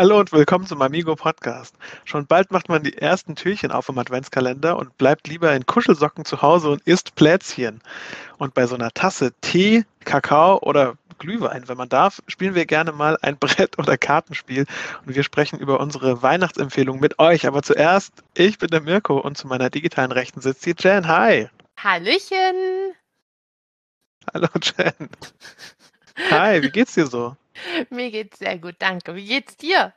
Hallo und willkommen zum Amigo Podcast. Schon bald macht man die ersten Türchen auf im Adventskalender und bleibt lieber in Kuschelsocken zu Hause und isst Plätzchen. Und bei so einer Tasse Tee, Kakao oder Glühwein, wenn man darf, spielen wir gerne mal ein Brett- oder Kartenspiel und wir sprechen über unsere Weihnachtsempfehlung mit euch. Aber zuerst, ich bin der Mirko und zu meiner digitalen Rechten sitzt die Jen. Hi. Hallöchen. Hallo Jen. Hi, wie geht's dir so? Mir geht's sehr gut, danke. Wie geht's dir?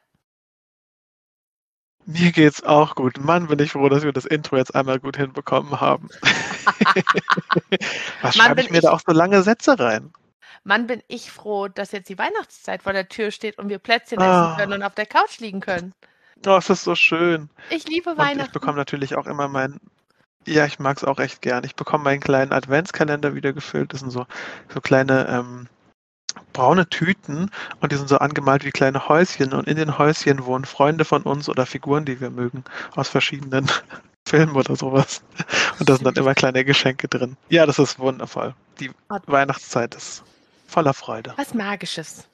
Mir geht's auch gut. Mann, bin ich froh, dass wir das Intro jetzt einmal gut hinbekommen haben. Was Mann, schreibe bin ich mir ich- da auch so lange Sätze rein? Mann, bin ich froh, dass jetzt die Weihnachtszeit vor der Tür steht und wir Plätzchen Ah. essen können und auf der Couch liegen können. Oh, es ist so schön. Ich liebe Und ich Weihnachten. bekomme natürlich auch immer meinen. Ja, ich mag es auch echt gern. Ich bekomme meinen kleinen Adventskalender wieder gefüllt. Das sind so, so kleine ähm, braune Tüten und die sind so angemalt wie kleine Häuschen. Und in den Häuschen wohnen Freunde von uns oder Figuren, die wir mögen, aus verschiedenen Filmen oder sowas. Und da sind dann immer kleine Geschenke drin. Ja, das ist wundervoll. Die. Weihnachtszeit ist voller Freude. Was Magisches.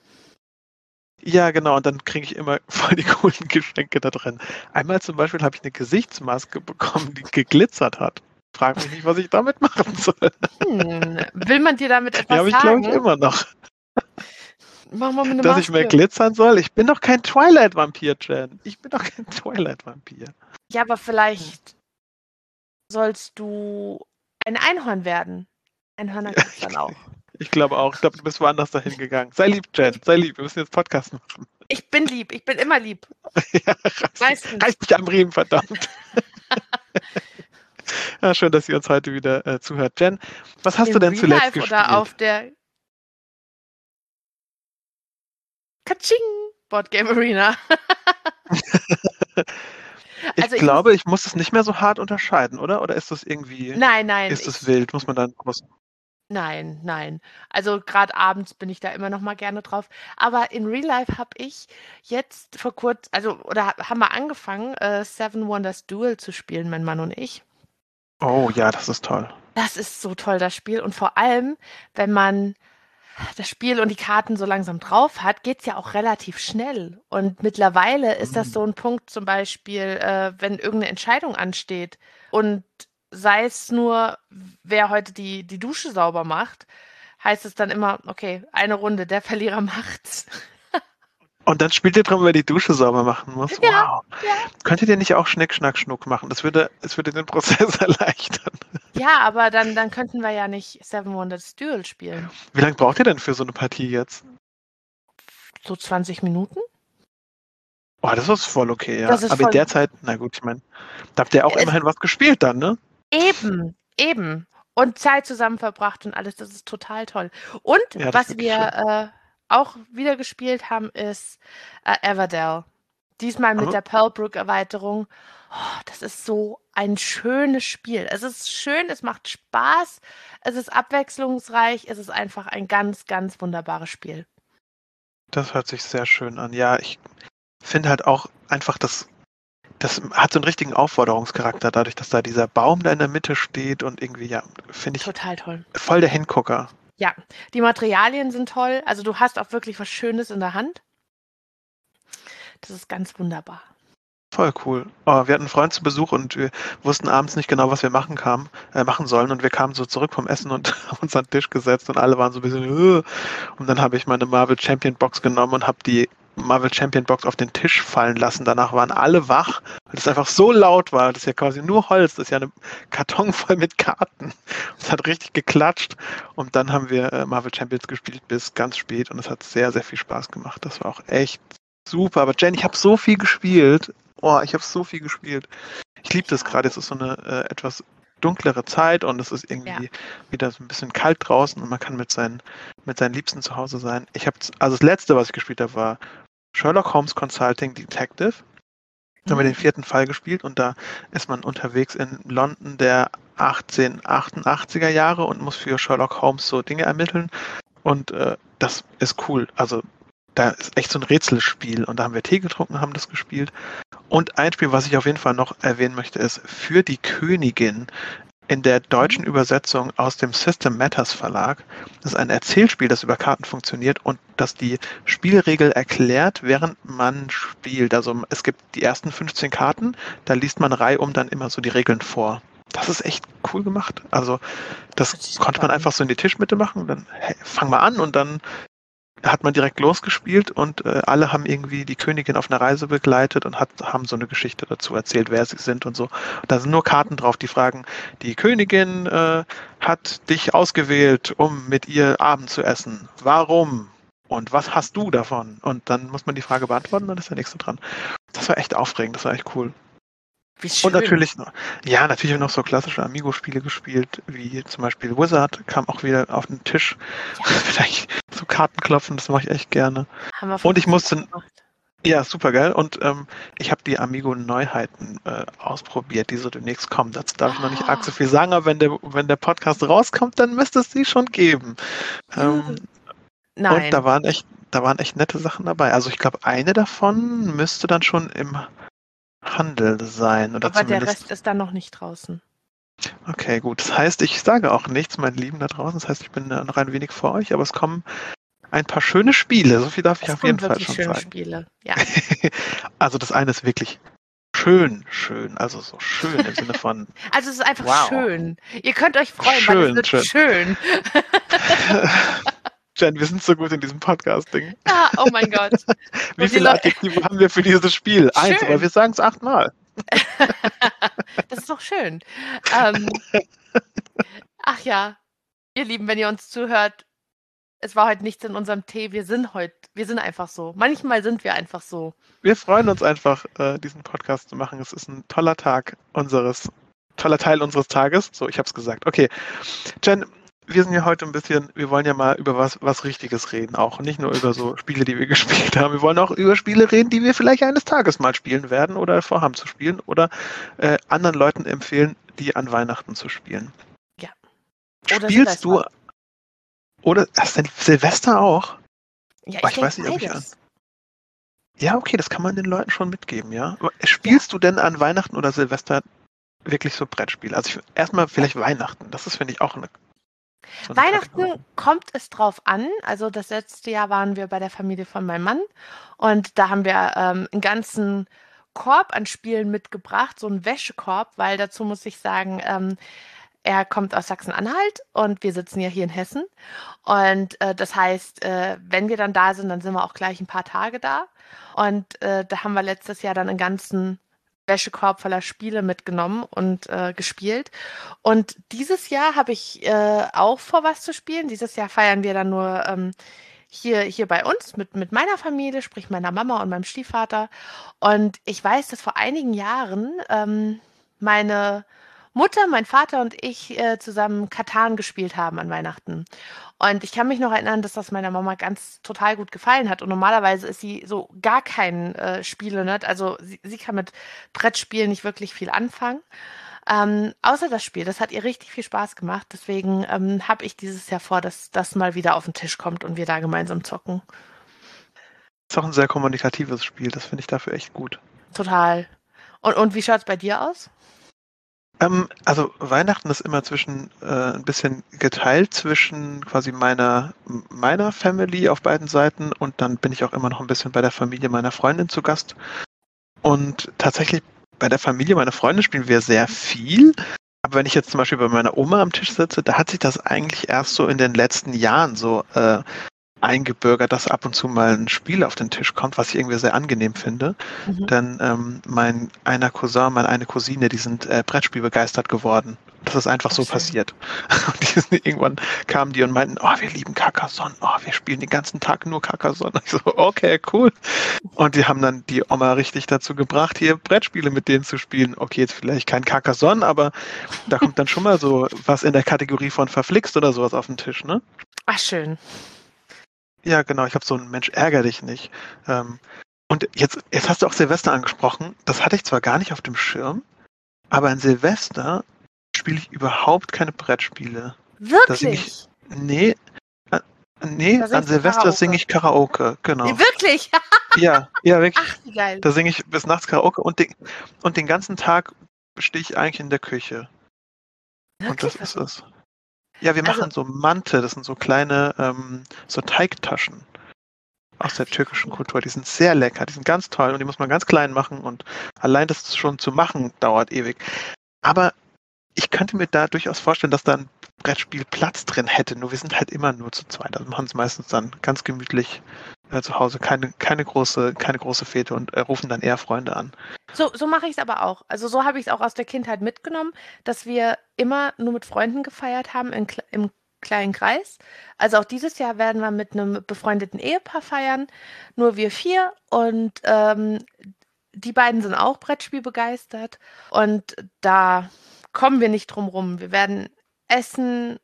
Ja, genau, und dann kriege ich immer voll die coolen Geschenke da drin. Einmal zum Beispiel habe ich eine Gesichtsmaske bekommen, die geglitzert hat. Frag mich nicht, was ich damit machen soll. Hm. Will man dir damit Die etwas habe ich, glaube sagen? ich, immer noch. Machen wir mit einer Dass ich mehr Maske. glitzern soll? Ich bin doch kein Twilight-Vampir, Jen. Ich bin doch kein Twilight-Vampir. Ja, aber vielleicht sollst du ein Einhorn werden. Einhörner gibt's dann auch. Ich glaube auch. Ich glaube, du bist woanders dahin gegangen. Sei lieb, Jen. Sei lieb. Wir müssen jetzt Podcast machen. Ich bin lieb, ich bin immer lieb. ja, reiß, reiß dich am Riemen, verdammt. ja, schön, dass ihr uns heute wieder äh, zuhört. Jen, was hast Im du denn Real zuletzt Life gespielt? oder auf der Katsching Board Game Arena. Ich Also glaube, ich muss es nicht mehr so hart unterscheiden, oder? Oder ist das irgendwie, Nein, nein. ist es wild? Muss man dann, muss, Nein, nein. Also gerade abends bin ich da immer noch mal gerne drauf. Aber in Real Life habe ich jetzt vor kurzem, also oder ha- haben wir angefangen, äh, Seven Wonders Duel zu spielen, mein Mann und ich. oh ja, das ist toll. Das ist so toll, das Spiel. Und vor allem, wenn man das Spiel und die Karten so langsam drauf hat, geht's ja auch relativ schnell. Und mittlerweile ist das Mhm. so ein Punkt, zum Beispiel, äh, wenn irgendeine Entscheidung ansteht und sei es nur, wer heute die, die Dusche sauber macht, heißt es dann immer, okay, eine Runde, der Verlierer macht's. Und dann spielt ihr dran, wer die Dusche sauber machen muss. Ja, wow. ja. Könntet ihr nicht auch Schnick, Schnack, Schnuck machen? Das würde, es würde den Prozess erleichtern. Ja, aber dann, dann könnten wir ja nicht Seven Wonders Duel spielen. Wie lange braucht ihr denn für so eine Partie jetzt? So 20 Minuten? Oh, das ist voll okay, ja. Das ist Aber in der Zeit, na gut, ich meine, da habt ihr auch immerhin was gespielt dann, ne? Eben, eben. Und Zeit zusammen verbracht und alles, das ist total toll. Und Ja, das was wir äh, auch wieder gespielt haben, ist äh, Everdell. Diesmal mit Aha. der Pearlbrook-Erweiterung. Oh, das ist so ein schönes Spiel. Es ist schön, es macht Spaß, es ist abwechslungsreich, es ist einfach ein ganz, ganz wunderbares Spiel. Das hört sich sehr schön an. Ja, ich finde halt auch einfach, das, das hat so einen richtigen Aufforderungscharakter, dadurch, dass da dieser Baum da in der Mitte steht und irgendwie, ja, finde ich Total toll. voll der Hingucker. Ja, die Materialien sind toll. Also du hast auch wirklich was Schönes in der Hand. Das ist ganz wunderbar. Voll cool. Oh, wir hatten einen Freund zu Besuch und wir wussten abends nicht genau, was wir machen, kam, äh, machen sollen. Und wir kamen so zurück vom Essen und haben uns an den Tisch gesetzt und alle waren so ein bisschen. "Äh." Und dann habe ich meine Marvel Champion Box genommen und habe die Marvel Champion Box auf den Tisch fallen lassen. Danach waren alle wach, weil es einfach so laut war. Das ist ja quasi nur Holz. Das ist ja eine Karton voll mit Karten. Es hat richtig geklatscht. Und dann haben wir äh, Marvel Champions gespielt bis ganz spät und es hat sehr, sehr viel Spaß gemacht. Das war auch echt super. Aber Jen, ich habe so viel gespielt. Oh, ich habe so viel gespielt. Ich liebe das gerade. Es ist so eine äh, etwas dunklere Zeit und es ist irgendwie wieder so ein bisschen kalt draußen und man kann mit seinen, mit seinen Liebsten zu Hause sein. Ich habe, also das letzte, was ich gespielt habe, war Sherlock Holmes Consulting Detective. Da haben wir den vierten Fall gespielt und da ist man unterwegs in London der 1888er Jahre und muss für Sherlock Holmes so Dinge ermitteln. Und äh, das ist cool. Also da ist echt so ein Rätselspiel und da haben wir Tee getrunken, haben das gespielt. Und ein Spiel, was ich auf jeden Fall noch erwähnen möchte, ist Für die Königin. In der deutschen Übersetzung aus dem System Matters Verlag. Das ist ein Erzählspiel, das über Karten funktioniert und das die Spielregel erklärt, während man spielt. Also es gibt die ersten 15 Karten, da liest man reihum dann immer so die Regeln vor. Das ist echt cool gemacht. Also das, das konnte man einfach so in die Tischmitte machen. Dann hey, fang mal an und dann hat man direkt losgespielt und äh, alle haben irgendwie die Königin auf einer Reise begleitet und hat, haben so eine Geschichte dazu erzählt, wer sie sind und so. Da sind nur Karten drauf, die fragen, die Königin äh, hat dich ausgewählt, um mit ihr Abend zu essen. Warum? Und was hast du davon? Und dann muss man die Frage beantworten, dann ist der nächste dran. Das war echt aufregend, das war echt cool. Und natürlich noch, ja, natürlich noch so klassische Amigo-Spiele gespielt, wie zum Beispiel Wizard, kam auch wieder auf den Tisch. Ja. Vielleicht so Karten klopfen, das mache ich echt gerne. Haben wir Und ich musste. Gemacht. Ja, super geil. Und ähm, ich habe die Amigo-Neuheiten äh, ausprobiert, die so demnächst kommen. Dazu darf ich noch nicht arg so viel sagen, aber wenn der, wenn der Podcast rauskommt, dann müsste es die schon geben. Ähm, Nein. Und da waren echt, da waren echt nette Sachen dabei. Also ich glaube, eine davon müsste dann schon im Handel sein. Oder Aber der Rest ist dann noch nicht draußen. Okay, gut. Das heißt, ich sage auch nichts, mein Lieben da draußen. Das heißt, ich bin noch ein wenig vor euch, aber es kommen ein paar schöne Spiele. So viel darf ich es auf jeden Fall schon schöne sagen. Spiele. Ja. also das eine ist wirklich schön, schön. Also so schön im Sinne von. Also es ist einfach wow. schön. Ihr könnt euch freuen, schön, weil es wird schön. schön. Jen, wir sind so gut in diesem Podcast-Ding. Ja, oh mein Gott. Wie Und viele Adjektive haben wir für dieses Spiel? Schön. Eins, aber wir sagen es achtmal. das ist doch schön. Ähm, ach ja, ihr Lieben, wenn ihr uns zuhört, es war heute nichts in unserem Tee. Wir sind heute, wir sind einfach so. Manchmal sind wir einfach so. Wir freuen uns einfach, äh, diesen Podcast zu machen. Es ist ein toller Tag unseres, toller Teil unseres Tages. So, ich habe es gesagt. Okay, Jen, wir sind ja heute ein bisschen, wir wollen ja mal über was, was Richtiges reden, auch nicht nur über so Spiele, die wir gespielt haben. Wir wollen auch über Spiele reden, die wir vielleicht eines Tages mal spielen werden oder vorhaben zu spielen oder äh, anderen Leuten empfehlen, die an Weihnachten zu spielen. Ja. Oder Spielst du oder hast du denn Silvester auch? Ja, ich, ich weiß nicht, ob ich an. Ja, okay, das kann man den Leuten schon mitgeben, ja. Spielst ja. du denn an Weihnachten oder Silvester wirklich so Brettspiele? Also ich, erstmal vielleicht. Weihnachten. Das ist, finde ich, auch eine so Weihnachten kommt es drauf an. Also das letzte Jahr waren wir bei der Familie von meinem Mann und da haben wir ähm, einen ganzen Korb an Spielen mitgebracht, so einen Wäschekorb, weil dazu muss ich sagen, ähm, er kommt aus Sachsen-Anhalt und wir sitzen ja hier in Hessen. Und äh, das heißt, äh, wenn wir dann da sind, dann sind wir auch gleich ein paar Tage da. Und äh, da haben wir letztes Jahr dann einen ganzen Wäschekorb voller Spiele mitgenommen und äh, gespielt. Und dieses Jahr habe ich äh, auch vor, was zu spielen. Dieses Jahr feiern wir dann nur ähm, hier, hier bei uns mit, mit meiner Familie, sprich meiner Mama und meinem Stiefvater. Und ich weiß, dass vor einigen Jahren ähm, meine Mutter, mein Vater und ich äh, zusammen Katan gespielt haben an Weihnachten. Und ich kann mich noch erinnern, dass das meiner Mama ganz total gut gefallen hat. Und normalerweise ist sie so gar kein äh, Spiele-Nerd. Also sie, sie, kann mit Brettspielen nicht wirklich viel anfangen. Ähm, außer das Spiel. Das hat ihr richtig viel Spaß gemacht. Deswegen ähm, habe ich dieses Jahr vor, dass das mal wieder auf den Tisch kommt und wir da gemeinsam zocken. Ist auch ein sehr kommunikatives Spiel. Das finde ich dafür echt gut. Total. Und, und wie schaut es bei dir aus? Ähm, also Weihnachten ist immer zwischen äh, ein bisschen geteilt zwischen quasi meiner meiner Family auf beiden Seiten und dann bin ich auch immer noch ein bisschen bei der Familie meiner Freundin zu Gast. Und tatsächlich bei der Familie meiner Freundin spielen wir sehr viel. Aber wenn ich jetzt zum Beispiel bei meiner Oma am Tisch sitze, da hat sich das eigentlich erst so in den letzten Jahren so äh, eingebürgert, dass ab und zu mal ein Spiel auf den Tisch kommt, was ich irgendwie sehr angenehm finde. Mhm. Denn ähm, mein einer Cousin, meine eine Cousine, die sind äh, Brettspiel begeistert geworden. Das ist einfach so passiert. Und die sind, irgendwann kamen die und meinten, oh, wir lieben Carcassonne, oh, wir spielen den ganzen Tag nur Carcassonne. Ich so, okay, cool. Und die haben dann die Oma richtig dazu gebracht, hier Brettspiele mit denen zu spielen. Okay, jetzt vielleicht kein Carcassonne, aber da kommt dann schon mal so was in der Kategorie von verflixt oder sowas auf den Tisch, ne? Ach, schön. Ja, genau. Ich habe so einen Mensch, ärger dich nicht. Ähm, und jetzt, jetzt hast du auch Silvester angesprochen. Das hatte ich zwar gar nicht auf dem Schirm, aber an Silvester spiele ich überhaupt keine Brettspiele. Wirklich? Ich, nee, äh, nee, an Silvester singe ich Karaoke, genau. Wirklich? ja, ja, wirklich. Ach, wie geil. Da singe ich bis nachts Karaoke und den, und den ganzen Tag stehe ich eigentlich in der Küche. Und das Wirklich? ist es. Ja, wir Also- machen so Mante, das sind so kleine, ähm, so Teigtaschen aus der türkischen. Kultur. Die sind sehr lecker, die sind ganz toll und die muss man ganz klein machen und allein das schon zu machen dauert ewig. Aber ich könnte mir da durchaus vorstellen, dass da ein Brettspiel Platz drin hätte, nur wir sind halt immer nur zu zweit. Also machen es meistens dann ganz gemütlich äh, zu Hause, keine, keine, große, keine große Fete und äh, rufen dann eher Freunde an. So, so mache ich es aber auch. Also so habe ich es auch aus der Kindheit mitgenommen, dass wir immer nur mit Freunden gefeiert haben in, im kleinen Kreis. Also auch dieses Jahr werden wir mit einem befreundeten Ehepaar feiern, nur wir vier und ähm, die beiden sind auch Brettspiel begeistert und da kommen wir nicht drum rum. Wir werden essen,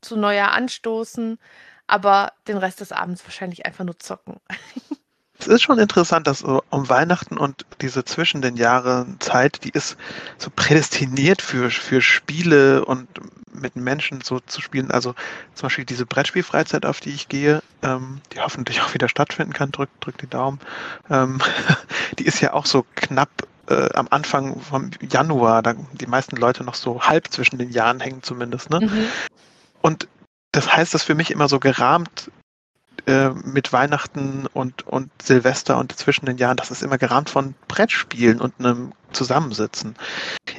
zu Neujahr anstoßen, aber den Rest des Abends wahrscheinlich einfach nur zocken. Es ist schon interessant, dass so um Weihnachten und diese zwischen den Jahren Zeit, die ist so prädestiniert für, für Spiele und mit Menschen so zu spielen. Also zum Beispiel diese Brettspielfreizeit, auf die ich gehe, ähm, die hoffentlich auch wieder stattfinden kann, drückt drück die Daumen, ähm, die ist ja auch so knapp äh, am Anfang vom Januar, da die meisten Leute noch so halb zwischen den Jahren hängen zumindest. Ne? Mhm. Und das heißt, das für mich immer so gerahmt äh, mit Weihnachten und, und Silvester und zwischen den Jahren, das ist immer gerahmt von Brettspielen und einem Zusammensitzen.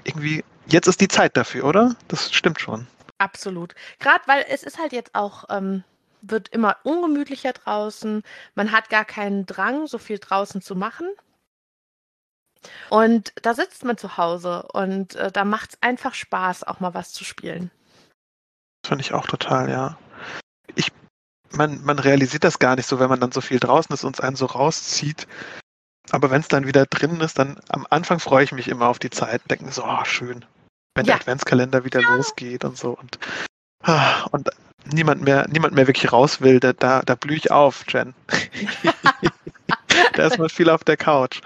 Irgendwie, jetzt ist die Zeit dafür, oder? Das stimmt schon. Absolut. Gerade weil es ist halt jetzt auch, ähm, wird immer ungemütlicher draußen. Man hat gar keinen Drang, so viel draußen zu machen. Und da sitzt man zu Hause und äh, da macht es einfach Spaß, auch mal was zu spielen. Finde ich auch total, ja. Ich, man, man realisiert das gar nicht so, wenn man dann so viel draußen ist und es einen so rauszieht. Aber wenn es dann wieder drin ist, dann am Anfang freue ich mich immer auf die Zeit und denke mir so, oh, schön, wenn Ja. der Adventskalender wieder losgeht und so. Und, ah, und niemand mehr, niemand mehr wirklich raus will, da, da, da blühe ich auf, Jen. da ist man viel auf der Couch.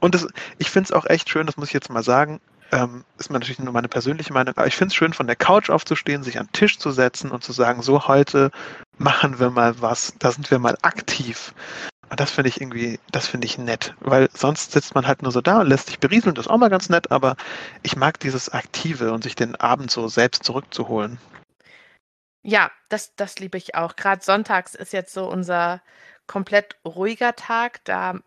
Und das, ich finde es auch echt schön, das muss ich jetzt mal sagen, ähm, ist mir natürlich nur meine persönliche Meinung, aber ich finde es schön, von der Couch aufzustehen, sich an den Tisch zu setzen und zu sagen, so heute machen wir mal was, da sind wir mal aktiv. Und das finde ich irgendwie, das finde ich nett, weil sonst sitzt man halt nur so da und lässt sich berieseln, das ist auch mal ganz nett, aber ich mag dieses Aktive und sich den Abend so selbst zurückzuholen. Ja, das, das liebe ich auch. Gerade sonntags ist jetzt so unser komplett ruhiger Tag. Da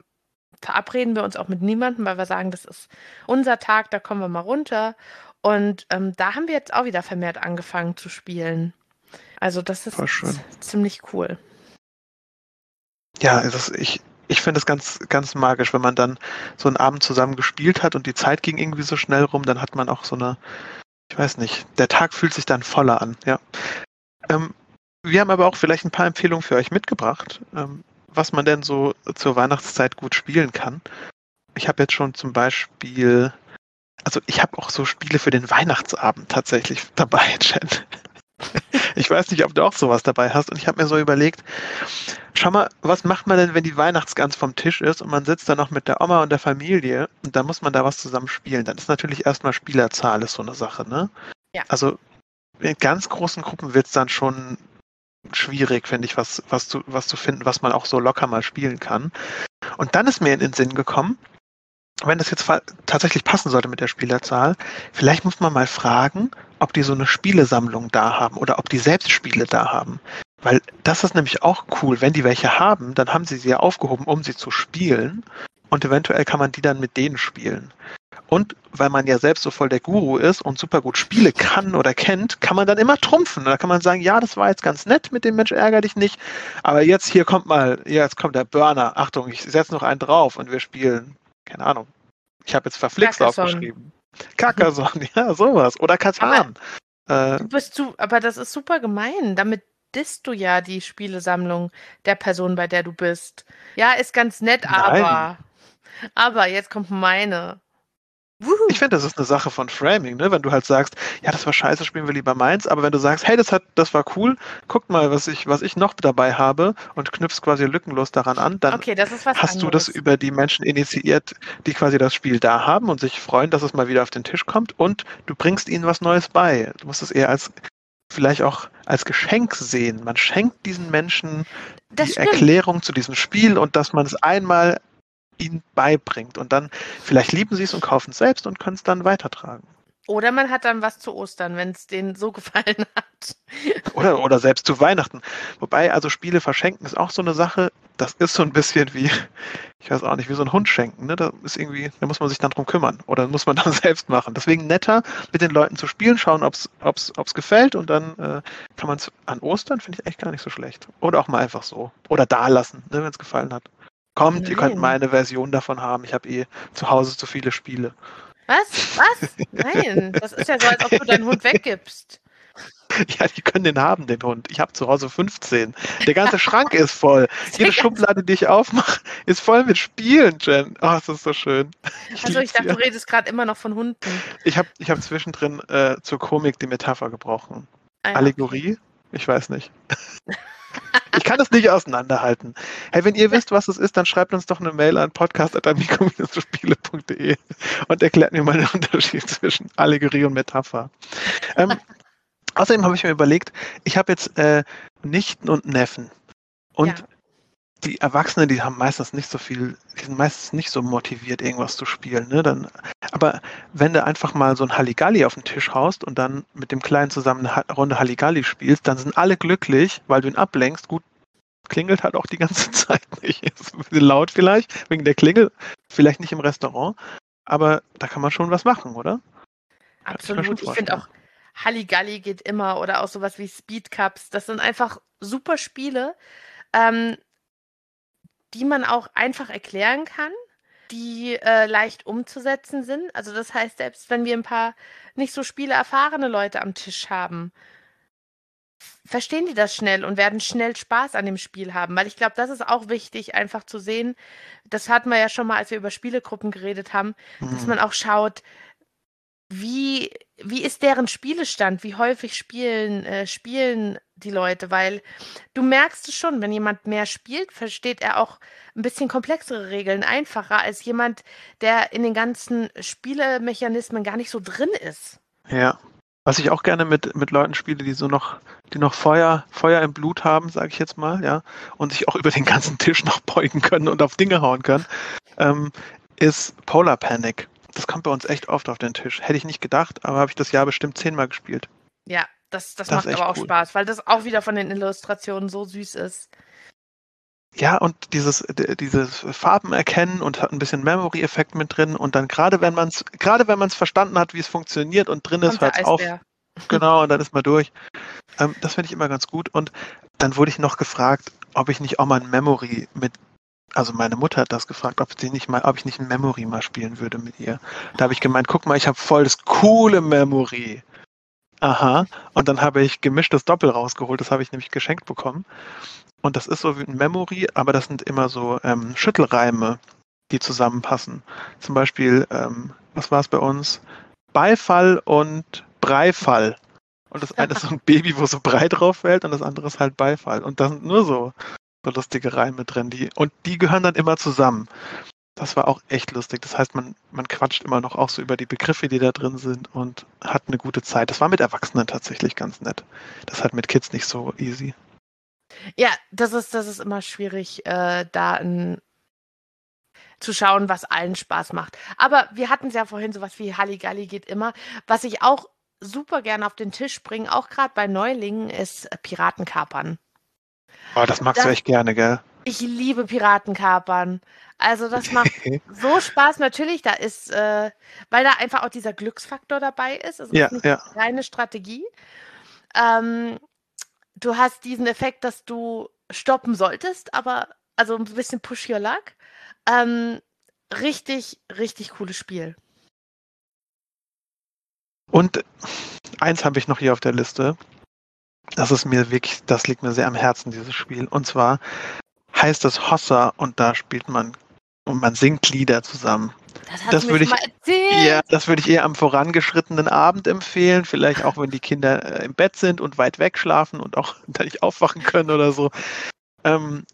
verabreden wir uns auch mit niemandem, weil wir sagen, das ist unser Tag, da kommen wir mal runter. Und ähm, da haben wir jetzt auch wieder vermehrt angefangen zu spielen. Also das ist ziemlich cool. Ja, das, ich, ich finde es ganz, ganz magisch, wenn man dann so einen Abend zusammen gespielt hat und die Zeit ging irgendwie so schnell rum, dann hat man auch so eine, ich weiß nicht, der Tag fühlt sich dann voller an, ja. Ähm, wir haben aber auch vielleicht ein paar Empfehlungen für euch mitgebracht, ähm, was man denn so zur Weihnachtszeit gut spielen kann. Ich habe jetzt schon zum Beispiel, also ich habe auch so Spiele für den Weihnachtsabend tatsächlich dabei, Jen. Ich weiß nicht, ob du auch sowas dabei hast. Und ich habe mir so überlegt, schau mal, was macht man denn, wenn die Weihnachtsgans vom Tisch ist und man sitzt da noch mit der Oma und der Familie und da muss man da was zusammen spielen. Dann ist natürlich erstmal Spielerzahl ist so eine Sache, ne? Ja. Also in ganz großen Gruppen wird es dann schon schwierig, finde ich, was, was, zu, was zu finden, was man auch so locker mal spielen kann. Und dann ist mir in den Sinn gekommen, wenn das jetzt tatsächlich passen sollte mit der Spielerzahl, vielleicht muss man mal fragen, ob die so eine Spielesammlung da haben oder ob die selbst Spiele da haben. Weil das ist nämlich auch cool. Wenn die welche haben, dann haben sie sie ja aufgehoben, um sie zu spielen. Und eventuell kann man die dann mit denen spielen. Und weil man ja selbst so voll der Guru ist und super gut Spiele kann oder kennt, kann man dann immer trumpfen. Da kann man sagen, ja, das war jetzt ganz nett mit dem Mensch, ärger dich nicht. Aber jetzt hier kommt mal, jetzt kommt der Burner. Achtung, ich setze noch einen drauf und wir spielen, keine Ahnung. Ich habe jetzt verflixt Carcassonne. aufgeschrieben. Carcassonne, ja, sowas. Oder Katan. Äh, Du bist zu, aber das ist super gemein. Damit disst du ja die Spielesammlung der Person, bei der du bist. Ja, ist ganz nett, Nein. aber. Aber jetzt kommt meine. Wuhu. Ich finde, das ist eine Sache von Framing, ne? Wenn du halt sagst, ja, das war scheiße, spielen wir lieber meins, aber wenn du sagst, hey, das hat, das war cool, guck mal, was ich, was ich noch dabei habe und knüpfst quasi lückenlos daran an, dann okay, hast du anderes. das über die Menschen initiiert, die quasi das Spiel da haben und sich freuen, dass es mal wieder auf den Tisch kommt und du bringst ihnen was Neues bei. Du musst es eher als vielleicht auch als Geschenk sehen. Man schenkt diesen Menschen das die stimmt. Erklärung zu diesem Spiel und dass man es einmal ihnen beibringt und dann vielleicht lieben sie es und kaufen es selbst und können es dann weitertragen. Oder man hat dann was zu Ostern, wenn es denen so gefallen hat. Oder, oder selbst zu Weihnachten. Wobei, also Spiele verschenken ist auch so eine Sache, das ist so ein bisschen wie, ich weiß auch nicht, wie so ein Hund schenken. Ne? Da ist irgendwie, da muss man sich dann drum kümmern. Oder muss man dann selbst machen. Deswegen netter, mit den Leuten zu spielen, schauen, ob es gefällt und dann äh, kann man es an Ostern, finde ich echt gar nicht so schlecht. Oder auch mal einfach so. Oder da lassen, ne, wenn es gefallen hat. Kommt, ihr könnt meine Version davon haben. Ich habe eh zu Hause zu viele Spiele. Was? Was? Nein, das ist ja so, als ob du deinen Hund weggibst. Ja, die können den haben, den Hund. Ich habe zu Hause 15. Der ganze Schrank ist voll. Jede Schublade, die ich aufmache, ist voll mit Spielen, Jen. Oh, das ist so schön. Ich also ich dachte, du redest gerade immer noch von Hunden. Ich habe ich hab zwischendrin äh, zur Komik die Metapher gebrochen. Ah, ja, Allegorie? Ich weiß nicht. Ich kann es nicht auseinanderhalten. Hey, wenn ihr wisst, was es ist, dann schreibt uns doch eine Mail an podcast.amico-spiele.de und erklärt mir mal den Unterschied zwischen Allegorie und Metapher. Ähm, außerdem habe ich mir überlegt, ich habe jetzt äh, Nichten und Neffen. Und die Erwachsenen, die haben meistens nicht so viel, die sind meistens nicht so motiviert, irgendwas zu spielen. Ne? Dann, aber wenn du einfach mal so ein Halligalli auf den Tisch haust und dann mit dem Kleinen zusammen eine Runde Halligalli spielst, dann sind alle glücklich, weil du ihn ablenkst. Gut, klingelt halt auch die ganze Zeit nicht. Ist ein bisschen laut vielleicht, wegen der Klingel. Vielleicht nicht im Restaurant, aber da kann man schon was machen, oder? Absolut. Ich, ich finde auch, Halligalli geht immer oder auch sowas wie Speed Cups. Das sind einfach super Spiele. Ähm, die man auch einfach erklären kann, die äh, leicht umzusetzen sind. Also das heißt, selbst wenn wir ein paar nicht so spieleerfahrene Leute am Tisch haben, verstehen die das schnell und werden schnell Spaß an dem Spiel haben. Weil ich glaube, das ist auch wichtig, einfach zu sehen. Das hatten wir ja schon mal, als wir über Spielegruppen geredet haben, mhm. dass man auch schaut, wie, wie ist deren Spielestand? Wie häufig spielen, äh, spielen die Leute? Weil du merkst es schon, wenn jemand mehr spielt, versteht er auch ein bisschen komplexere Regeln einfacher als jemand, der in den ganzen Spielemechanismen gar nicht so drin ist. Ja. Was ich auch gerne mit, mit Leuten spiele, die so noch, die noch Feuer, Feuer im Blut haben, sage ich jetzt mal, ja, und sich auch über den ganzen Tisch noch beugen können und auf Dinge hauen können, ähm, ist Polar Panic. Das kommt bei uns echt oft auf den Tisch. Hätte ich nicht gedacht, aber habe ich das Jahr bestimmt zehnmal gespielt. Ja, das, das, das macht aber auch cool. Spaß, weil das auch wieder von den Illustrationen so süß ist. Ja, und dieses, dieses Farben erkennen und hat ein bisschen Memory-Effekt mit drin und dann gerade wenn man es, gerade wenn man es verstanden hat, wie es funktioniert und drin Kommt ist, hört es auf. Genau, und dann ist man durch. Ähm, das finde ich immer ganz gut. Und dann wurde ich noch gefragt, ob ich nicht auch mal ein Memory mit also meine Mutter hat das gefragt, ob sie nicht mal, ob ich nicht ein Memory mal spielen würde mit ihr. Da habe ich gemeint, guck mal, ich habe voll das coole Memory. Aha. Und dann habe ich gemischtes Doppel rausgeholt, das habe ich nämlich geschenkt bekommen. Und das ist so wie ein Memory, aber das sind immer so ähm, Schüttelreime, die zusammenpassen. Zum Beispiel, ähm, was war es bei uns? Beifall und Breifall. Und das eine ist so ein Baby, wo so Brei drauf fällt und das andere ist halt Beifall. Und da sind nur so so lustige Reime drin. Die, und die gehören dann immer zusammen. Das war auch echt lustig. Das heißt, man, man quatscht immer noch auch so über die Begriffe, die da drin sind und hat eine gute Zeit. Das war mit Erwachsenen tatsächlich ganz nett. Das ist halt mit Kids nicht so easy. Ja, das ist, das ist immer schwierig, äh, da ein, zu schauen, was allen Spaß macht. Aber wir hatten es ja vorhin, sowas wie Halligalli geht immer. Was ich auch super gerne auf den Tisch bringe, auch gerade bei Neulingen, ist Piratenkapern. Oh, das magst das, du echt gerne, gell? Ich liebe Piratenkapern. Also das macht so Spaß. Natürlich, da ist, äh, weil da einfach auch dieser Glücksfaktor dabei ist. Es ja, ist ja. reine Strategie. Ähm, du hast diesen Effekt, dass du stoppen solltest, aber also ein bisschen push your luck. Ähm, richtig, richtig cooles Spiel. Und eins habe ich noch hier auf der Liste das ist mir wirklich, das liegt mir sehr am Herzen, dieses Spiel. Und zwar heißt es Hossa und da spielt man und man singt Lieder zusammen. Das, das würde ich, ja, das würde ich eher am vorangeschrittenen Abend empfehlen, vielleicht auch wenn die Kinder äh, im Bett sind und weit weg schlafen und auch da nicht aufwachen können oder so. Ähm,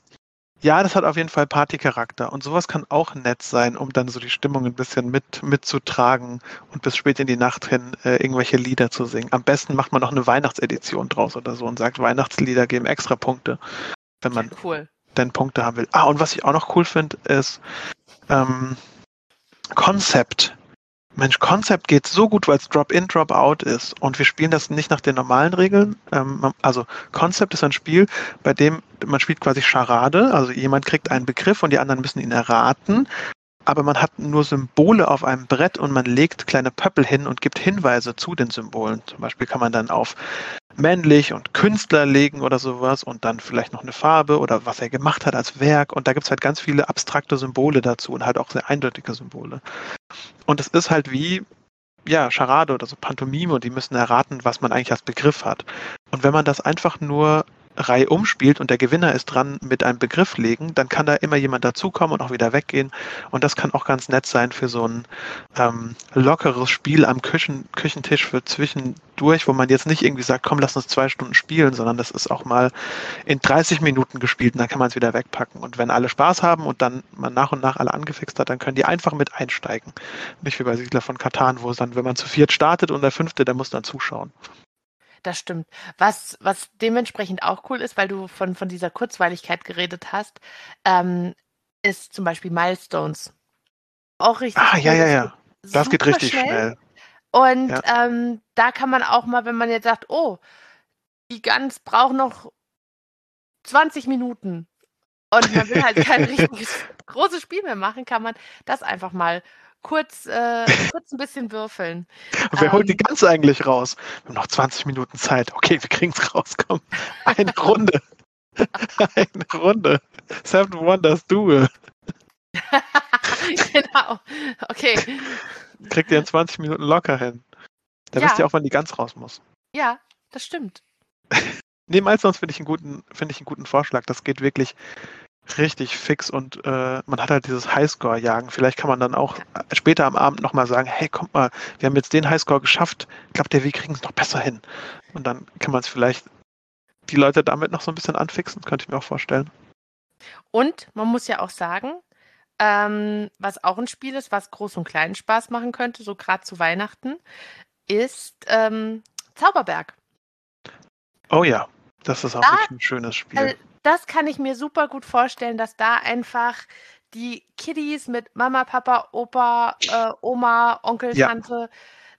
ja, das hat auf jeden Fall Partycharakter und sowas kann auch nett sein, um dann so die Stimmung ein bisschen mit mitzutragen und bis spät in die Nacht hin äh, irgendwelche Lieder zu singen. Am besten macht man noch eine Weihnachtsedition draus oder so und sagt, Weihnachtslieder geben extra Punkte, wenn man cool. Denn Punkte haben will. Ah, und was ich auch noch cool finde, ist ähm, Concept Mensch, Concept geht so gut, weil es Drop-in, Drop-out ist. Und wir spielen das nicht nach den normalen Regeln. Ähm, also Concept ist ein Spiel, bei dem man spielt quasi Charade. Also jemand kriegt einen Begriff und die anderen müssen ihn erraten. Aber man hat nur Symbole auf einem Brett und man legt kleine Pöppel hin und gibt Hinweise zu den Symbolen. Zum Beispiel kann man dann auf männlich und Künstler legen oder sowas und dann vielleicht noch eine Farbe oder was er gemacht hat als Werk. Und da gibt es halt ganz viele abstrakte Symbole dazu und halt auch sehr eindeutige Symbole. Und es ist halt wie, ja, Charade oder so Pantomime und die müssen erraten, was man eigentlich als Begriff hat. Und wenn man das einfach nur Reihe umspielt und der Gewinner ist dran mit einem Begriff legen, dann kann da immer jemand dazukommen und auch wieder weggehen. Und das kann auch ganz nett sein für so ein ähm, lockeres Spiel am Küchen, Küchentisch für zwischendurch, wo man jetzt nicht irgendwie sagt, komm, lass uns zwei Stunden spielen, sondern das ist auch mal in 30 Minuten gespielt und dann kann man es wieder wegpacken. Und wenn alle Spaß haben und dann man nach und nach alle angefixt hat, dann können die einfach mit einsteigen. Nicht wie bei Siedler von Katan, wo es dann, wenn man zu viert startet und der fünfte, der muss dann zuschauen. Das stimmt. Was, was dementsprechend auch cool ist, weil du von, von dieser Kurzweiligkeit geredet hast, ähm, ist zum Beispiel Milestones. Auch richtig. Ah, ja, ja, ja. Das geht richtig schnell. schnell. Und ja. ähm, da kann man auch mal, wenn man jetzt sagt, oh, die Gans braucht noch 20 Minuten und man will halt kein richtiges großes Spiel mehr machen, kann man das einfach mal kurz, äh, kurz ein bisschen würfeln. Und wer ähm, holt die ähm, ganze eigentlich raus? Wir haben noch 20 Minuten Zeit. Okay, wir kriegen es raus. Komm. Eine Runde. Eine Runde. Seven Wonders Duel. genau. Okay. Kriegt ihr in 20 Minuten locker hin. Da ja. wisst ihr auch, wann die ganz raus muss. Ja, das stimmt. nee, meistens finde ich, einen guten, ich einen guten Vorschlag. Das geht wirklich richtig fix und äh, man hat halt dieses Highscore-Jagen. Vielleicht kann man dann auch später am Abend nochmal sagen, hey, kommt mal, wir haben jetzt den Highscore geschafft, ich glaube, der wir kriegen es noch besser hin. Und dann kann man es vielleicht die Leute damit noch so ein bisschen anfixen, könnte ich mir auch vorstellen. Und man muss ja auch sagen, ähm, was auch ein Spiel ist, was groß und kleinen Spaß machen könnte, so gerade zu Weihnachten, ist ähm, Zauberberg. Oh ja, das ist auch da, ein schönes Spiel. Das kann ich mir super gut vorstellen, dass da einfach die Kiddies mit Mama, Papa, Opa, äh, Oma, Onkel, ja. Tante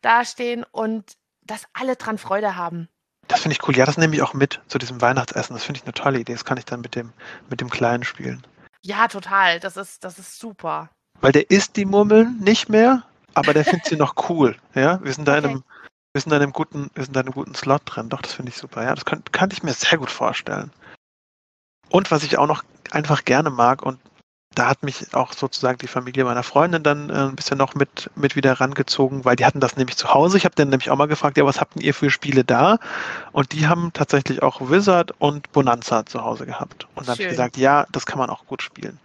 dastehen und dass alle dran Freude haben. Das finde ich cool. Ja, das nehme ich auch mit zu diesem Weihnachtsessen. Das finde ich eine tolle Idee. Das kann ich dann mit dem, mit dem Kleinen spielen. Ja, total. Das ist, das ist super. Weil der isst die Murmeln nicht mehr, aber der findet sie noch cool. Ja, wir sind da okay. in einem, wir sind da in einem guten, wir sind da in einem guten Slot drin. Doch, das finde ich super. Ja, das kann, kann ich mir sehr gut vorstellen. Und was ich auch noch einfach gerne mag und da hat mich auch sozusagen die Familie meiner Freundin dann äh, ein bisschen noch mit, mit wieder rangezogen, weil die hatten das nämlich zu Hause. Ich habe dann nämlich auch mal gefragt, ja, was habt ihr für Spiele da? Und die haben tatsächlich auch Wizard und Bonanza zu Hause gehabt. Und dann habe ich gesagt, ja, das kann man auch gut spielen.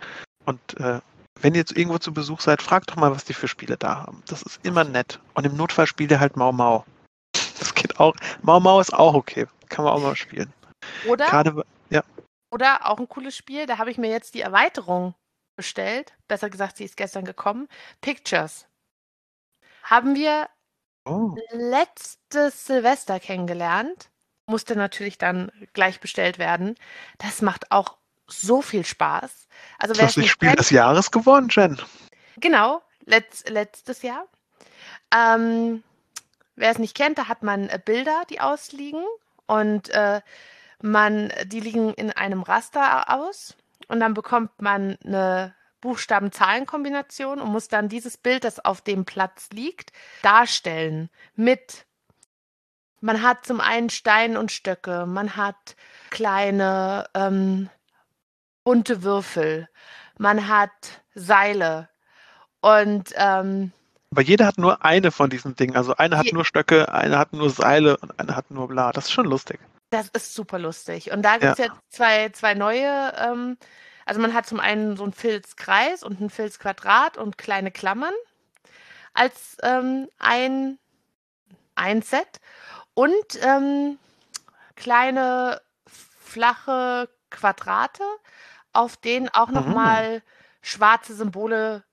Und äh, wenn ihr jetzt irgendwo zu Besuch seid, fragt doch mal, was die für Spiele da haben. Das ist immer nett. Und im Notfall spielt ihr halt Mau Mau. Das geht auch. Mau Mau ist auch okay. Kann man auch mal spielen. Oder? Gerade. Oder auch ein cooles Spiel, da habe ich mir jetzt die Erweiterung bestellt. Besser gesagt, sie ist gestern gekommen. Pictures. Haben wir oh. letztes Silvester kennengelernt. Musste natürlich dann gleich bestellt werden. Das macht auch so viel Spaß. Also, wer das Spiel kennt, des Jahres gewonnen, Jen? Genau, letzt, letztes Jahr. Ähm, wer es nicht kennt, da hat man äh, Bilder, die ausliegen. Und äh, man, die liegen in einem Raster aus und dann bekommt man eine Buchstaben-Zahlen-Kombination und muss dann dieses Bild, das auf dem Platz liegt, darstellen mit man hat zum einen Steine und Stöcke, man hat kleine ähm, bunte Würfel, man hat Seile und ähm, aber jeder hat nur eine von diesen Dingen. Also eine hat nur Stöcke, eine hat nur Seile und eine hat nur bla. Das ist schon lustig. Das ist super lustig. Und da gibt es ja. jetzt zwei, zwei neue. Ähm, also man hat zum einen so einen Filzkreis und ein Filzquadrat und kleine Klammern als ähm, ein, ein Set. Und ähm, kleine flache Quadrate, auf denen auch nochmal mhm. schwarze Symbole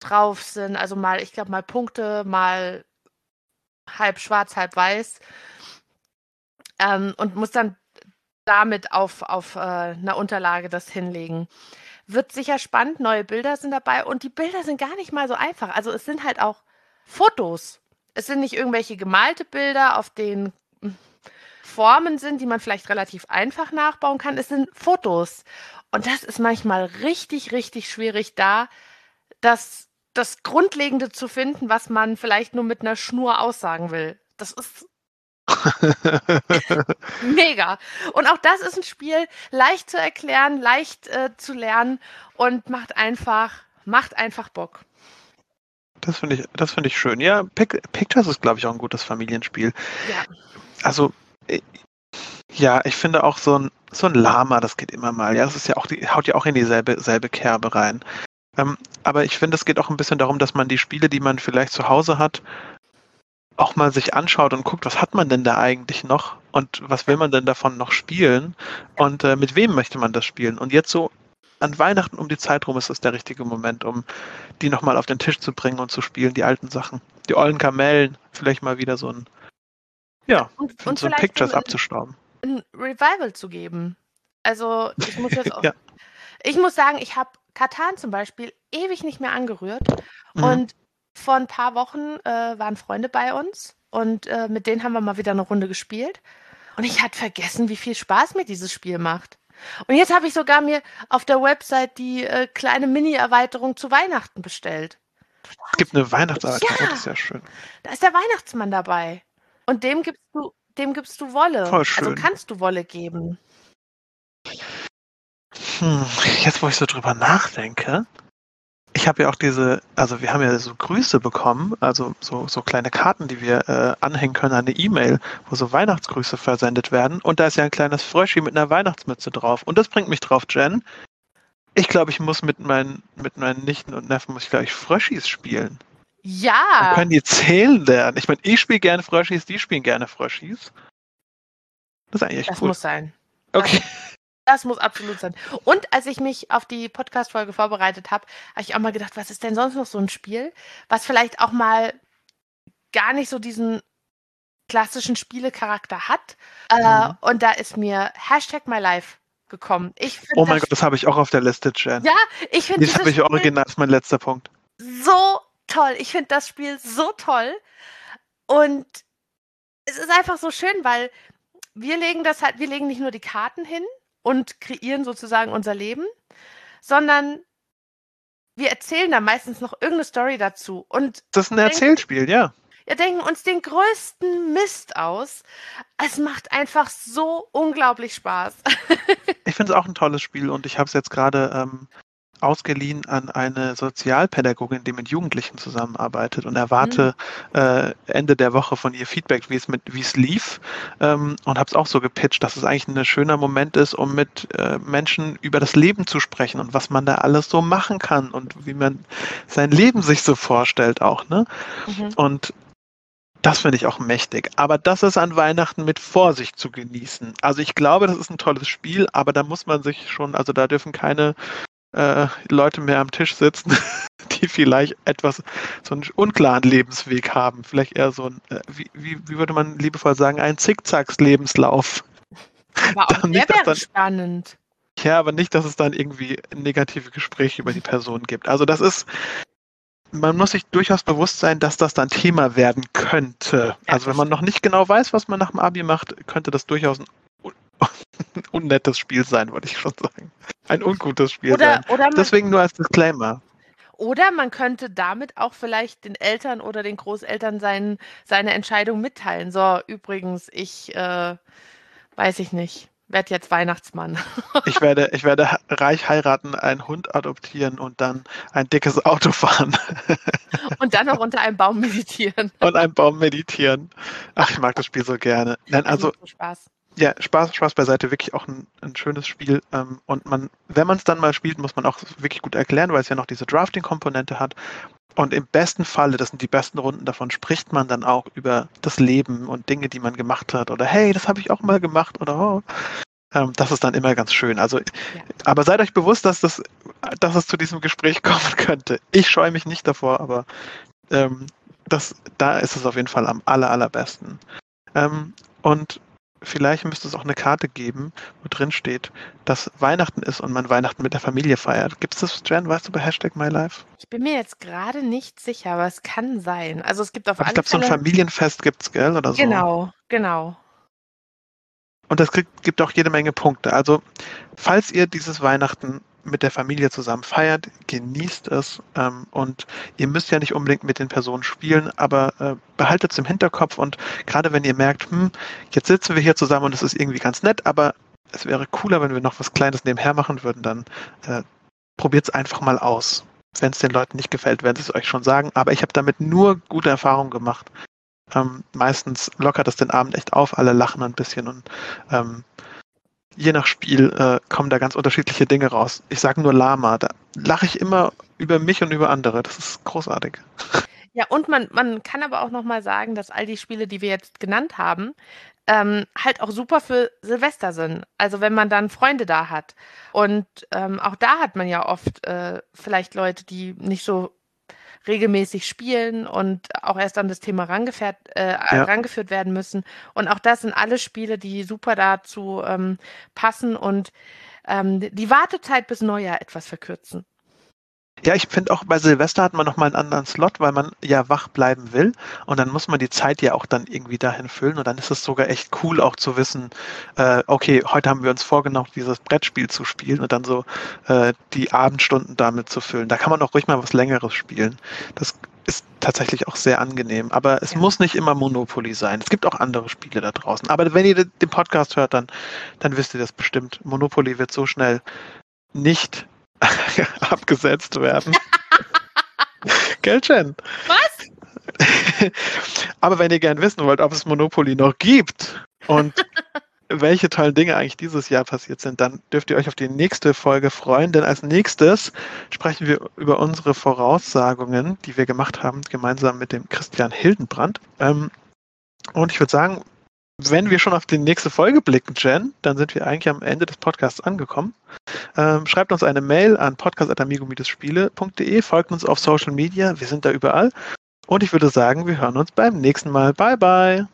drauf sind. Also mal, ich glaube, mal Punkte, mal halb schwarz, halb weiß ähm, und muss dann damit auf, auf äh, einer Unterlage das hinlegen. Wird sicher spannend, neue Bilder sind dabei und die Bilder sind gar nicht mal so einfach. Also es sind halt auch Fotos. Es sind nicht irgendwelche gemalte Bilder, auf denen Formen sind, die man vielleicht relativ einfach nachbauen kann. Es sind Fotos. Und das ist manchmal richtig, richtig schwierig da, das, das Grundlegende zu finden, was man vielleicht nur mit einer Schnur aussagen will. Das ist Mega. Und auch das ist ein Spiel, leicht zu erklären, leicht äh, zu lernen und macht einfach, macht einfach Bock. Das finde ich, das ich schön. Ja, Pictures ist, glaube ich, auch ein gutes Familienspiel. Ja. Also, äh, ja, ich finde auch so ein, so ein Lama, das geht immer mal. Ja, das ist ja auch, die, haut ja auch in dieselbe selbe Kerbe rein. Ähm, aber ich finde, es geht auch ein bisschen darum, dass man die Spiele, die man vielleicht zu Hause hat, auch mal sich anschaut und guckt, was hat man denn da eigentlich noch und was will man denn davon noch spielen und äh, mit wem möchte man das spielen. Und jetzt so an Weihnachten um die Zeit rum ist das der richtige Moment, um die nochmal auf den Tisch zu bringen und zu spielen, die alten Sachen. Die ollen Kamellen, vielleicht mal wieder so ein, ja, und, und so ein Pictures abzustauben. Ein Revival zu geben. Also ich muss jetzt auch, ja. ich muss sagen, ich habe Katan zum Beispiel ewig nicht mehr angerührt mhm. und vor ein paar Wochen äh, waren Freunde bei uns und äh, mit denen haben wir mal wieder eine Runde gespielt. Und ich hatte vergessen, wie viel Spaß mir dieses Spiel macht. Und jetzt habe ich sogar mir auf der Website die äh, kleine Mini-Erweiterung zu Weihnachten bestellt. Es gibt eine Weihnachtserweiterung, ja, das ist ja schön. Da ist der Weihnachtsmann dabei. Und dem gibst du, dem gibst du Wolle. Voll schön. Also kannst du Wolle geben. Hm, jetzt, wo ich so drüber nachdenke, ich habe ja auch diese, also wir haben ja so Grüße bekommen, also so, so kleine Karten, die wir äh, anhängen können an eine E-Mail, wo so Weihnachtsgrüße versendet werden. Und da ist ja ein kleines Fröschi mit einer Weihnachtsmütze drauf. Und das bringt mich drauf, Jen. Ich glaube, ich muss mit meinen, mit meinen Nichten und Neffen, muss ich glaube ich Fröschis spielen. Ja. Dann können die zählen lernen. Ich meine, ich spiele gerne Fröschis, die spielen gerne Fröschis. Das ist eigentlich echt das cool. Das muss sein. Okay. Das muss absolut sein. Und als ich mich auf die Podcast-Folge vorbereitet habe, habe ich auch mal gedacht, was ist denn sonst noch so ein Spiel, was vielleicht auch mal gar nicht so diesen klassischen Spielecharakter hat. Äh, mhm. Äh, und da ist mir Hashtag My Life gekommen. oh mein Gott, das habe ich auch auf der Liste, Jen. Ja, ich finde das habe ich original, ist mein letzter Punkt. So toll. Ich finde das Spiel so toll. Und es ist einfach so schön, weil wir legen das halt, wir legen nicht nur die Karten hin, und kreieren sozusagen unser Leben, sondern wir erzählen da meistens noch irgendeine Story dazu. Und das ist ein Erzählspiel, ja. Wir denken uns den größten Mist aus. Es macht einfach so unglaublich Spaß. ich finde es auch ein tolles Spiel und ich habe es jetzt gerade ähm, ausgeliehen an eine Sozialpädagogin, die mit Jugendlichen zusammenarbeitet und erwarte mhm. äh, Ende der Woche von ihr Feedback, wie es mit wie es lief ähm, und habe es auch so gepitcht, dass es eigentlich ein schöner Moment ist, um mit äh, Menschen über das Leben zu sprechen und was man da alles so machen kann und wie man sein Leben sich so vorstellt auch, ne? Mhm. Und das finde ich auch mächtig. Aber das ist an Weihnachten mit Vorsicht zu genießen. Also ich glaube, das ist ein tolles Spiel, aber da muss man sich schon, also da dürfen keine äh, Leute mehr am Tisch sitzen, die vielleicht etwas so einen unklaren Lebensweg haben. Vielleicht eher so ein, äh, wie, wie, wie, würde man liebevoll sagen, ein Zickzacks-Lebenslauf. Aber auch der wäre spannend. Ja, aber nicht, dass es dann irgendwie negative Gespräche über die Person gibt. Also das ist, man muss sich durchaus bewusst sein, dass das dann Thema werden könnte. Also wenn man noch nicht genau weiß, was man nach dem Abi macht, könnte das durchaus ein unnettes Spiel sein, würde ich schon sagen. Ein ungutes Spiel oder, sein. Oder Deswegen nur als Disclaimer. Oder man könnte damit auch vielleicht den Eltern oder den Großeltern sein, seine Entscheidung mitteilen. So, übrigens, ich äh, weiß ich nicht, werde jetzt Weihnachtsmann. ich, werde, ich werde reich heiraten, einen Hund adoptieren und dann ein dickes Auto fahren. und dann noch unter einem Baum meditieren. Und einem Baum meditieren. Ach, ich mag das Spiel so gerne. Nein, also. Spaß. Ja, Spaß, Spaß beiseite, wirklich auch ein, ein schönes Spiel. Ähm, und man, wenn man es dann mal spielt, muss man auch wirklich gut erklären, weil es ja noch diese Drafting-Komponente hat. Und im besten Falle, das sind die besten Runden, davon spricht man dann auch über das Leben und Dinge, die man gemacht hat. Oder hey, das habe ich auch mal gemacht. Oder oh. Ähm, das ist dann immer ganz schön. Also, ja. aber seid euch bewusst, dass das, dass es zu diesem Gespräch kommen könnte. Ich scheue mich nicht davor, aber ähm, das, da ist es auf jeden Fall am aller, allerbesten. Ähm, und vielleicht müsste es auch eine Karte geben, wo drin steht, dass Weihnachten ist und man Weihnachten mit der Familie feiert. Gibt es das, Jan? Weißt du bei Hashtag MyLife? Ich bin mir jetzt gerade nicht sicher, aber es kann sein. Also es gibt auf Aber alle ich glaube, so ein. Familienfest gibt es, gell? Oder so. Genau, genau. Und das kriegt, gibt auch jede Menge Punkte. Also, falls ihr dieses Weihnachten mit der Familie zusammen feiert, genießt es. Ähm, und ihr müsst ja nicht unbedingt mit den Personen spielen, aber äh, behaltet es im Hinterkopf. Und gerade wenn ihr merkt, hm, jetzt sitzen wir hier zusammen und es ist irgendwie ganz nett, aber es wäre cooler, wenn wir noch was Kleines nebenher machen würden, dann äh, probiert es einfach mal aus. Wenn es den Leuten nicht gefällt, werden sie es euch schon sagen. Aber ich habe damit nur gute Erfahrungen gemacht. Ähm, meistens lockert es den Abend echt auf, alle lachen ein bisschen und ähm, je nach Spiel äh, kommen da ganz unterschiedliche Dinge raus. Ich sage nur Lama, da lache ich immer über mich und über andere. Das ist großartig. Ja, und man, man kann aber auch noch mal sagen, dass all die Spiele, die wir jetzt genannt haben, ähm, halt auch super für Silvester sind. Also wenn man dann Freunde da hat. Und ähm, auch da hat man ja oft äh, vielleicht Leute, die nicht so regelmäßig spielen und auch erst an das Thema rangeführt, äh, Ja. rangeführt werden müssen. Und auch das sind alle Spiele, die super dazu ähm, passen und ähm, die Wartezeit bis Neujahr etwas verkürzen. Ja, ich finde auch bei Silvester hat man nochmal einen anderen Slot, weil man ja wach bleiben will und dann muss man die Zeit ja auch dann irgendwie dahin füllen und dann ist es sogar echt cool auch zu wissen, äh, okay, heute haben wir uns vorgenommen, dieses Brettspiel zu spielen und dann so äh, die Abendstunden damit zu füllen. Da kann man auch ruhig mal was Längeres spielen. Das ist tatsächlich auch sehr angenehm, aber es Ja. muss nicht immer Monopoly sein. Es gibt auch andere Spiele da draußen. Aber wenn ihr den den Podcast hört, dann, dann wisst ihr das bestimmt. Monopoly wird so schnell nicht abgesetzt werden. Gell, Jen? Was? Aber wenn ihr gern wissen wollt, ob es Monopoly noch gibt und welche tollen Dinge eigentlich dieses Jahr passiert sind, dann dürft ihr euch auf die nächste Folge freuen, denn als nächstes sprechen wir über unsere Voraussagungen, die wir gemacht haben, gemeinsam mit dem Christian Hildenbrand. Ähm, und ich würde sagen, wenn wir schon auf die nächste Folge blicken, Jen, dann sind wir eigentlich am Ende des Podcasts angekommen. Ähm, schreibt uns eine Mail an podcast.amigo-spiele.de, folgt uns auf Social Media, wir sind da überall. Und ich würde sagen, wir hören uns beim nächsten Mal. Bye, bye.